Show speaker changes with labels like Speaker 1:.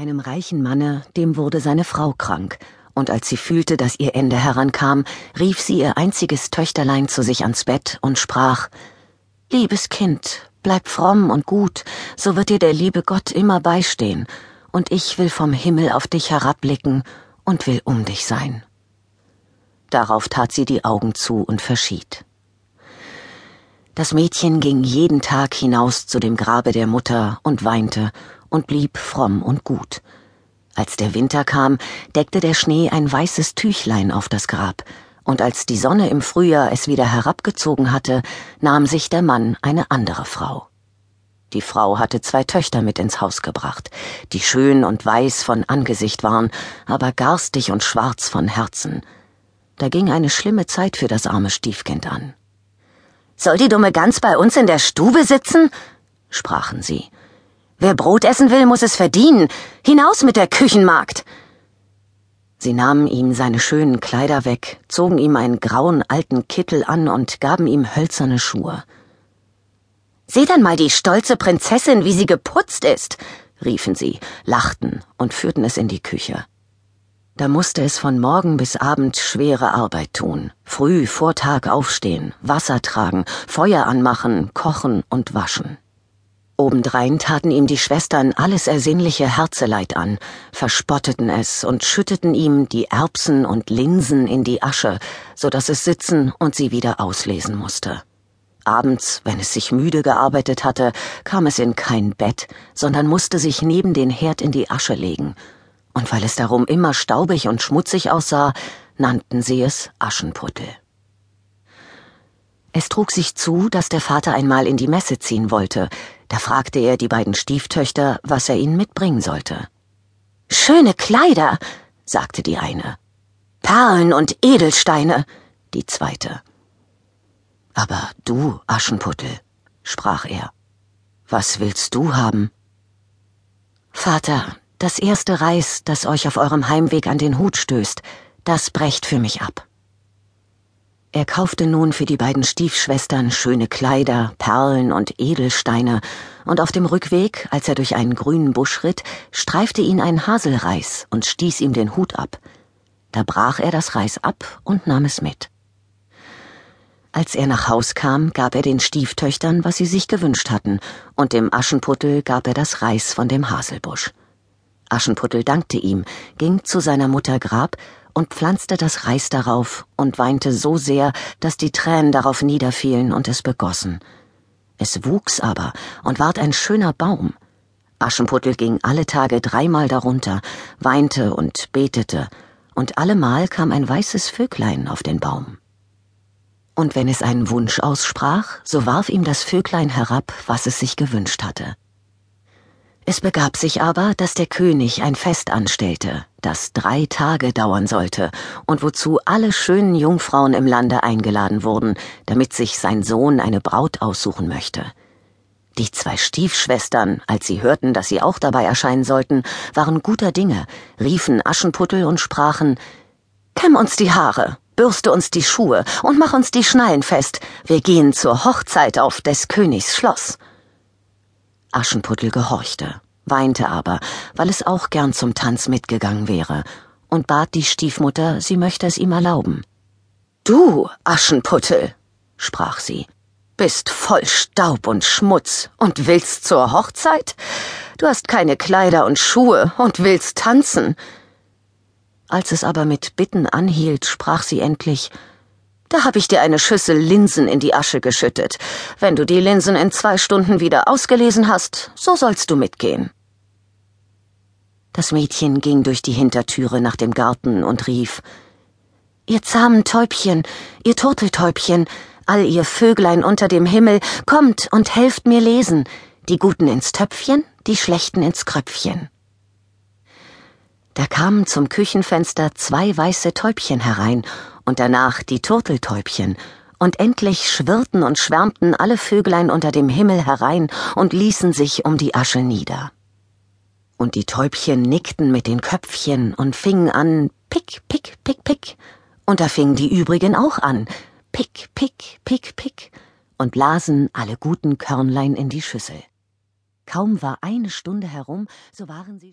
Speaker 1: Einem reichen Manne, dem wurde seine Frau krank, und als sie fühlte, dass ihr Ende herankam, rief sie ihr einziges Töchterlein zu sich ans Bett und sprach Liebes Kind, bleib fromm und gut, so wird dir der liebe Gott immer beistehen, und ich will vom Himmel auf dich herabblicken und will um dich sein. Darauf tat sie die Augen zu und verschied. Das Mädchen ging jeden Tag hinaus zu dem Grabe der Mutter und weinte und blieb fromm und gut. Als der Winter kam, deckte der Schnee ein weißes Tüchlein auf das Grab, und als die Sonne im Frühjahr es wieder herabgezogen hatte, nahm sich der Mann eine andere Frau. Die Frau hatte zwei Töchter mit ins Haus gebracht, die schön und weiß von Angesicht waren, aber garstig und schwarz von Herzen. Da ging eine schlimme Zeit für das arme Stiefkind an.
Speaker 2: Soll die dumme Gans bei uns in der Stube sitzen? sprachen sie. Wer Brot essen will, muss es verdienen. Hinaus mit der Küchenmagd.
Speaker 1: Sie nahmen ihm seine schönen Kleider weg, zogen ihm einen grauen alten Kittel an und gaben ihm hölzerne Schuhe.
Speaker 2: Seh dann mal die stolze Prinzessin, wie sie geputzt ist, riefen sie, lachten und führten es in die Küche.
Speaker 1: Da musste es von Morgen bis Abend schwere Arbeit tun, früh vor Tag aufstehen, Wasser tragen, Feuer anmachen, kochen und waschen. Obendrein taten ihm die Schwestern alles ersinnliche Herzeleid an, verspotteten es und schütteten ihm die Erbsen und Linsen in die Asche, so dass es sitzen und sie wieder auslesen musste. Abends, wenn es sich müde gearbeitet hatte, kam es in kein Bett, sondern musste sich neben den Herd in die Asche legen, und weil es darum immer staubig und schmutzig aussah, nannten sie es Aschenputtel. Es trug sich zu, dass der Vater einmal in die Messe ziehen wollte. Da fragte er die beiden Stieftöchter, was er ihnen mitbringen sollte.
Speaker 2: Schöne Kleider, sagte die eine. Perlen und Edelsteine, die zweite.
Speaker 1: Aber du, Aschenputtel, sprach er, was willst du haben? Vater, das erste Reis, das euch auf eurem Heimweg an den Hut stößt, das brecht für mich ab. Er kaufte nun für die beiden Stiefschwestern schöne Kleider, Perlen und Edelsteine, und auf dem Rückweg, als er durch einen grünen Busch ritt, streifte ihn ein Haselreis und stieß ihm den Hut ab. Da brach er das Reis ab und nahm es mit. Als er nach Haus kam, gab er den Stieftöchtern, was sie sich gewünscht hatten, und dem Aschenputtel gab er das Reis von dem Haselbusch. Aschenputtel dankte ihm, ging zu seiner Mutter Grab und pflanzte das Reis darauf und weinte so sehr, dass die Tränen darauf niederfielen und es begossen. Es wuchs aber und ward ein schöner Baum. Aschenputtel ging alle Tage dreimal darunter, weinte und betete, und allemal kam ein weißes Vöglein auf den Baum. Und wenn es einen Wunsch aussprach, so warf ihm das Vöglein herab, was es sich gewünscht hatte. Es begab sich aber, dass der König ein Fest anstellte, das drei Tage dauern sollte und wozu alle schönen Jungfrauen im Lande eingeladen wurden, damit sich sein Sohn eine Braut aussuchen möchte. Die zwei Stiefschwestern, als sie hörten, dass sie auch dabei erscheinen sollten, waren guter Dinge, riefen Aschenputtel und sprachen Kämm uns die Haare, bürste uns die Schuhe und mach uns die Schnallen fest, wir gehen zur Hochzeit auf des Königs Schloss. Aschenputtel gehorchte, weinte aber, weil es auch gern zum Tanz mitgegangen wäre, und bat die Stiefmutter, sie möchte es ihm erlauben.
Speaker 2: Du, Aschenputtel, sprach sie, bist voll Staub und Schmutz und willst zur Hochzeit? Du hast keine Kleider und Schuhe und willst tanzen.
Speaker 1: Als es aber mit Bitten anhielt, sprach sie endlich
Speaker 2: da hab ich dir eine Schüssel Linsen in die Asche geschüttet. Wenn du die Linsen in zwei Stunden wieder ausgelesen hast, so sollst du mitgehen.
Speaker 1: Das Mädchen ging durch die Hintertüre nach dem Garten und rief Ihr zahmen Täubchen, ihr Turteltäubchen, all ihr Vöglein unter dem Himmel, kommt und helft mir lesen, die Guten ins Töpfchen, die Schlechten ins Kröpfchen. Da kamen zum Küchenfenster zwei weiße Täubchen herein und danach die Turteltäubchen, und endlich schwirrten und schwärmten alle Vöglein unter dem Himmel herein und ließen sich um die Asche nieder. Und die Täubchen nickten mit den Köpfchen und fingen an Pick, Pick, Pick, Pick, und da fingen die übrigen auch an Pick, Pick, Pick, Pick, und blasen alle guten Körnlein in die Schüssel. Kaum war eine Stunde herum, so waren sie